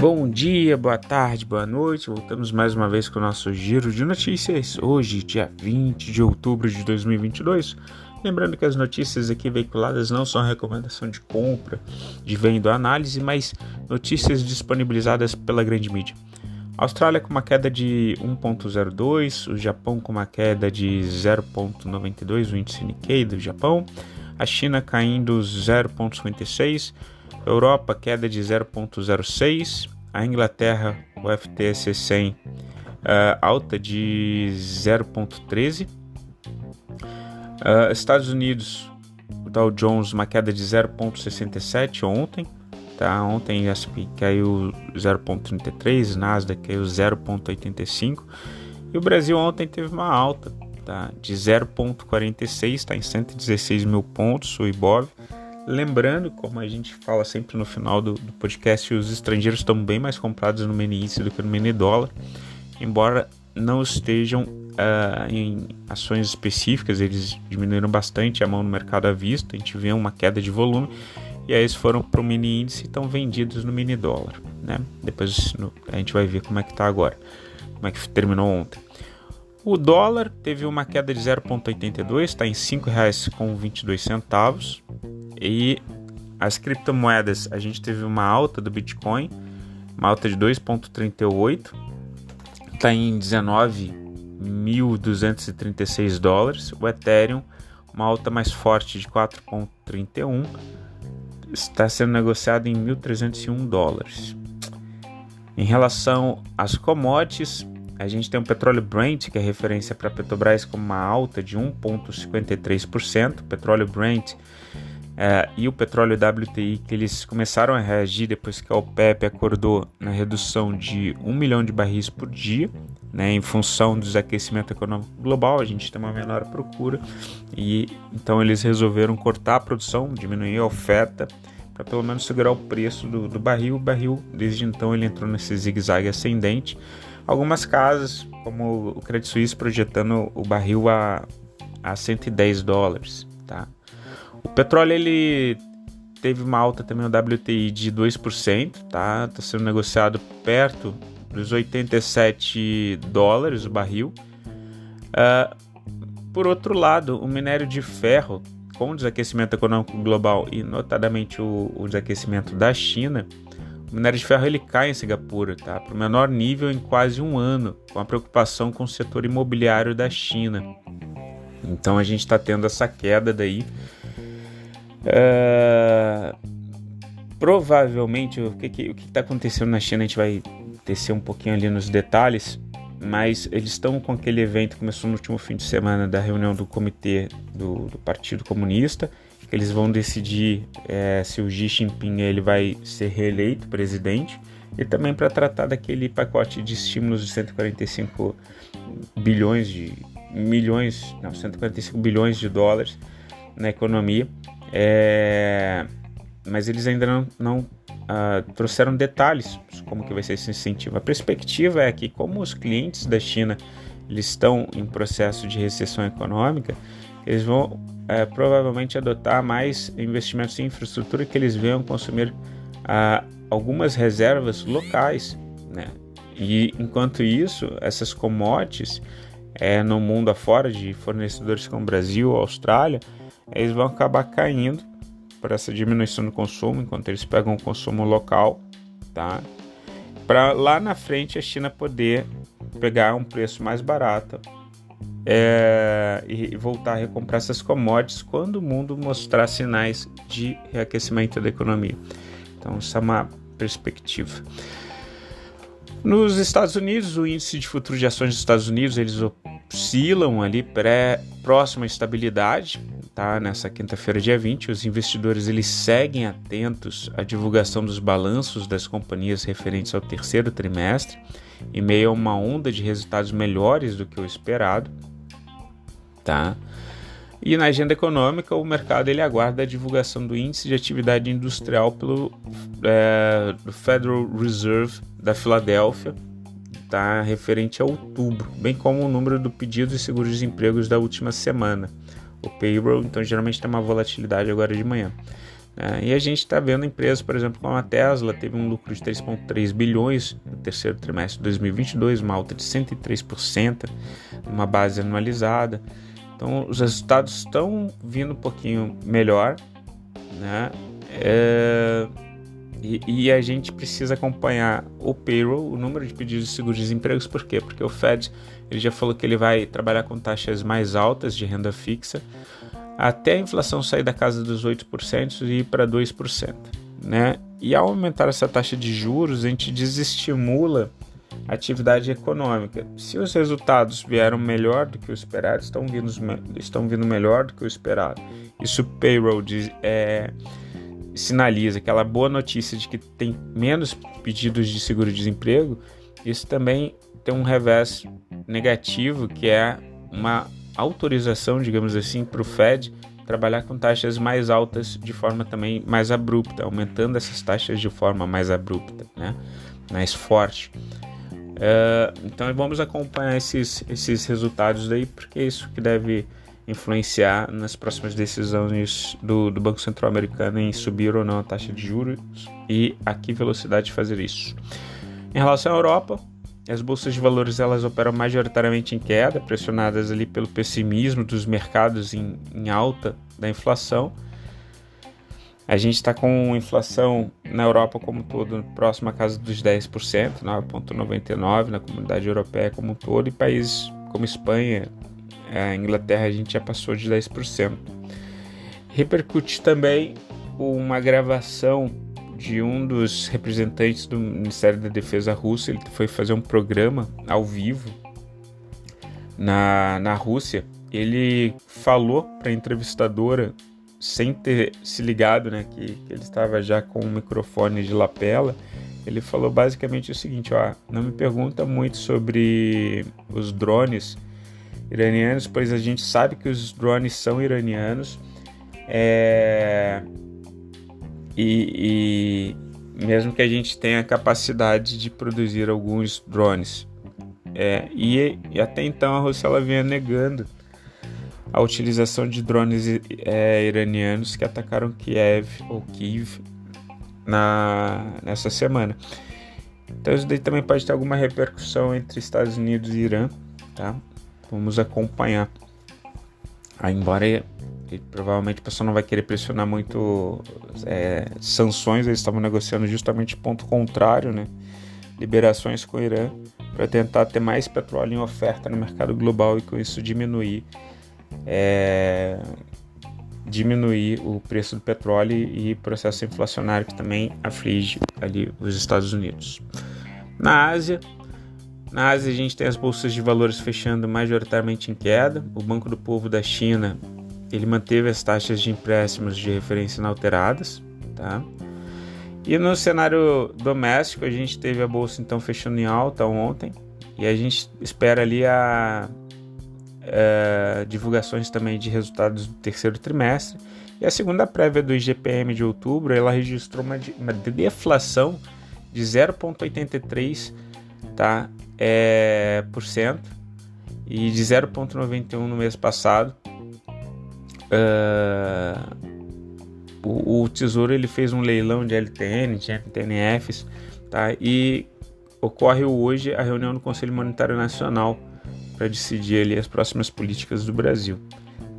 Bom dia, boa tarde, boa noite. Voltamos mais uma vez com o nosso giro de notícias. Hoje, dia 20 de outubro de 2022. Lembrando que as notícias aqui veiculadas não são recomendação de compra, de venda ou análise, mas notícias disponibilizadas pela grande mídia. Austrália com uma queda de 1.02, o Japão com uma queda de 0.92, o índice Nikkei do Japão, a China caindo 0.56, Europa queda de 0.06, a Inglaterra o FTSE 100 uh, alta de 0.13, uh, Estados Unidos o Dow Jones uma queda de 0.67 ontem, tá? Ontem S&P caiu 0.33, Nasdaq caiu 0.85 e o Brasil ontem teve uma alta, tá? De 0.46, está em 116 mil pontos o IBOV Lembrando, como a gente fala sempre no final do, do podcast, os estrangeiros estão bem mais comprados no mini índice do que no mini dólar, embora não estejam uh, em ações específicas, eles diminuíram bastante a mão no mercado à vista, a gente vê uma queda de volume, e aí eles foram para o mini índice e estão vendidos no mini dólar. Né? Depois no, a gente vai ver como é que está agora, como é que terminou ontem. O dólar teve uma queda de 0,82, está em R$ 5,22. E as criptomoedas, a gente teve uma alta do Bitcoin, uma alta de 2,38, está em 19.236 dólares. O Ethereum, uma alta mais forte de 4,31, está sendo negociado em 1.301 dólares. Em relação às commodities, a gente tem o petróleo Brent, que é referência para a Petrobras, com uma alta de 1,53%. Petróleo Brent é, e o petróleo WTI, que eles começaram a reagir depois que a OPEP acordou na redução de 1 milhão de barris por dia, né, em função do desaquecimento econômico global, a gente tem uma menor procura e então eles resolveram cortar a produção, diminuir a oferta para pelo menos segurar o preço do, do barril. O barril, desde então, ele entrou nesse zigue-zague ascendente. Algumas casas, como o Credit Suisse, projetando o barril a, a 110 dólares. Tá? O petróleo ele teve uma alta também no WTI de 2%, tá? Está sendo negociado perto dos 87 dólares o barril. Uh, por outro lado, o minério de ferro, com o desaquecimento econômico global e notadamente o, o desaquecimento da China, o minério de ferro ele cai em Singapura, tá? Para o menor nível em quase um ano, com a preocupação com o setor imobiliário da China. Então a gente está tendo essa queda daí Uh, provavelmente o que está acontecendo na China a gente vai descer um pouquinho ali nos detalhes, mas eles estão com aquele evento que começou no último fim de semana da reunião do comitê do, do Partido Comunista, que eles vão decidir é, se o Xi Jinping ele vai ser reeleito presidente e também para tratar daquele pacote de estímulos de 145 bilhões de milhões, não, 145 bilhões de dólares na economia é, mas eles ainda não, não uh, trouxeram detalhes como que vai ser esse incentivo. A perspectiva é que como os clientes da China eles estão em processo de recessão econômica, eles vão é, provavelmente adotar mais investimentos em infraestrutura que eles venham consumir uh, algumas reservas locais, né? E enquanto isso, essas commodities é, no mundo afora de fornecedores como Brasil, Austrália, eles vão acabar caindo para essa diminuição do consumo, enquanto eles pegam o consumo local, tá? Para lá na frente a China poder pegar um preço mais barato é, e voltar a recomprar essas commodities quando o mundo mostrar sinais de reaquecimento da economia. Então, isso é uma perspectiva. Nos Estados Unidos, o índice de futuro de ações dos Estados Unidos eles oscilam ali pré próxima estabilidade, tá? Nessa quinta-feira, dia 20, os investidores eles seguem atentos à divulgação dos balanços das companhias referentes ao terceiro trimestre, em meio a uma onda de resultados melhores do que o esperado, tá? E na agenda econômica, o mercado ele aguarda a divulgação do índice de atividade industrial pelo é, Federal Reserve da Filadélfia, tá, referente a outubro, bem como o número do pedido de seguro-desemprego da última semana o payroll, então geralmente tem uma volatilidade agora de manhã. Né? E a gente está vendo empresas, por exemplo, como a Tesla, teve um lucro de 3,3 bilhões no terceiro trimestre de 2022, uma alta de 103%, uma base anualizada. Então, os resultados estão vindo um pouquinho melhor, né? É, e, e, a gente precisa acompanhar o payroll, o número de pedidos de seguro-desemprego, por quê? Porque o Fed ele já falou que ele vai trabalhar com taxas mais altas de renda fixa até a inflação sair da casa dos 8% e ir para 2%. Né? E ao aumentar essa taxa de juros, a gente desestimula a atividade econômica. Se os resultados vieram melhor do que o esperado, estão vindo, estão vindo melhor do que o esperado. Isso payroll diz, é, sinaliza aquela boa notícia de que tem menos pedidos de seguro-desemprego, isso também tem um revés negativo, que é uma autorização, digamos assim, para o Fed trabalhar com taxas mais altas de forma também mais abrupta, aumentando essas taxas de forma mais abrupta, né? mais forte. Uh, então vamos acompanhar esses, esses resultados daí, porque é isso que deve influenciar nas próximas decisões do, do Banco Central Americano em subir ou não a taxa de juros e a que velocidade de fazer isso. Em relação à Europa, as bolsas de valores elas operam majoritariamente em queda, pressionadas ali pelo pessimismo dos mercados em, em alta da inflação. A gente está com inflação na Europa como um todo próxima à casa dos 10%, 9,99% na comunidade europeia como um todo, e países como Espanha, a Inglaterra, a gente já passou de 10%. Repercute também uma agravação de um dos representantes do Ministério da Defesa russo. Ele foi fazer um programa ao vivo na, na Rússia. Ele falou para a entrevistadora, sem ter se ligado, né, que, que ele estava já com o microfone de lapela. Ele falou basicamente o seguinte: ó, não me pergunta muito sobre os drones iranianos, pois a gente sabe que os drones são iranianos. É, e, e mesmo que a gente tenha a capacidade de produzir alguns drones. É, e, e, até então a Rússia ela vinha negando a utilização de drones é, iranianos que atacaram Kiev ou Kiev na, nessa semana. Então isso daí também pode ter alguma repercussão entre Estados Unidos e Irã, tá? Vamos acompanhar. Aí, embora e provavelmente o pessoal não vai querer pressionar muito é, sanções, eles estavam negociando justamente ponto contrário, né? liberações com o Irã, para tentar ter mais petróleo em oferta no mercado global e com isso diminuir, é, diminuir o preço do petróleo e processo inflacionário que também aflige ali os Estados Unidos. Na Ásia, na Ásia a gente tem as bolsas de valores fechando majoritariamente em queda. O Banco do Povo da China ele manteve as taxas de empréstimos de referência inalteradas, tá? E no cenário doméstico, a gente teve a bolsa então fechando em alta ontem e a gente espera ali a, a é, divulgações também de resultados do terceiro trimestre. E a segunda prévia do IGPM de outubro, ela registrou uma, uma deflação de 0,83 tá, é, por cento e de 0,91 no mês passado. Uh, o, o, Tesouro ele fez um leilão de LTN, de MTNFs, tá? E ocorre hoje a reunião do Conselho Monetário Nacional para decidir ali as próximas políticas do Brasil,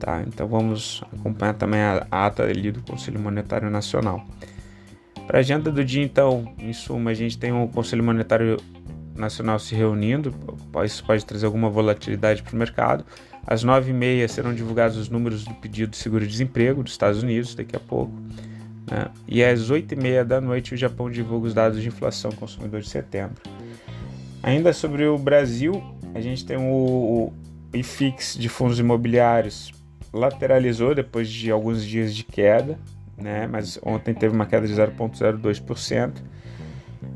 tá? Então vamos acompanhar também a ata ali do Conselho Monetário Nacional. Para a agenda do dia, então, em suma, a gente tem o Conselho Monetário Nacional se reunindo, isso pode trazer alguma volatilidade para o mercado. Às 9h30 serão divulgados os números do pedido de seguro-desemprego dos Estados Unidos, daqui a pouco. Né? E às 8h30 da noite o Japão divulga os dados de inflação consumidor de setembro. Ainda sobre o Brasil, a gente tem o, o IFIX de fundos imobiliários lateralizou depois de alguns dias de queda, né? mas ontem teve uma queda de 0,02%.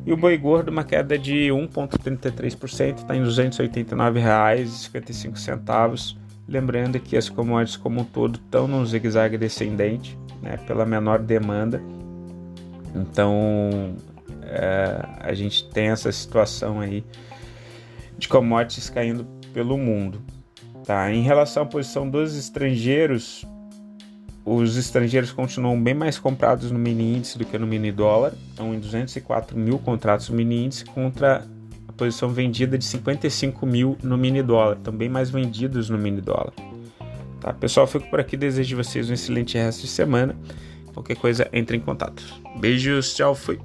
E o boi gordo, uma queda de 1,33%, está em R$ 289,55. Lembrando que as commodities como um todo estão num zigue-zague descendente, né, pela menor demanda. Então, é, a gente tem essa situação aí de commodities caindo pelo mundo. Tá? Em relação à posição dos estrangeiros, os estrangeiros continuam bem mais comprados no mini índice do que no mini dólar, estão em 204 mil contratos no mini índice contra a posição vendida de 55 mil no mini dólar, também mais vendidos no mini dólar. Tá, pessoal, fico por aqui, desejo vocês um excelente resto de semana. Qualquer coisa, entre em contato. Beijos, tchau, fui.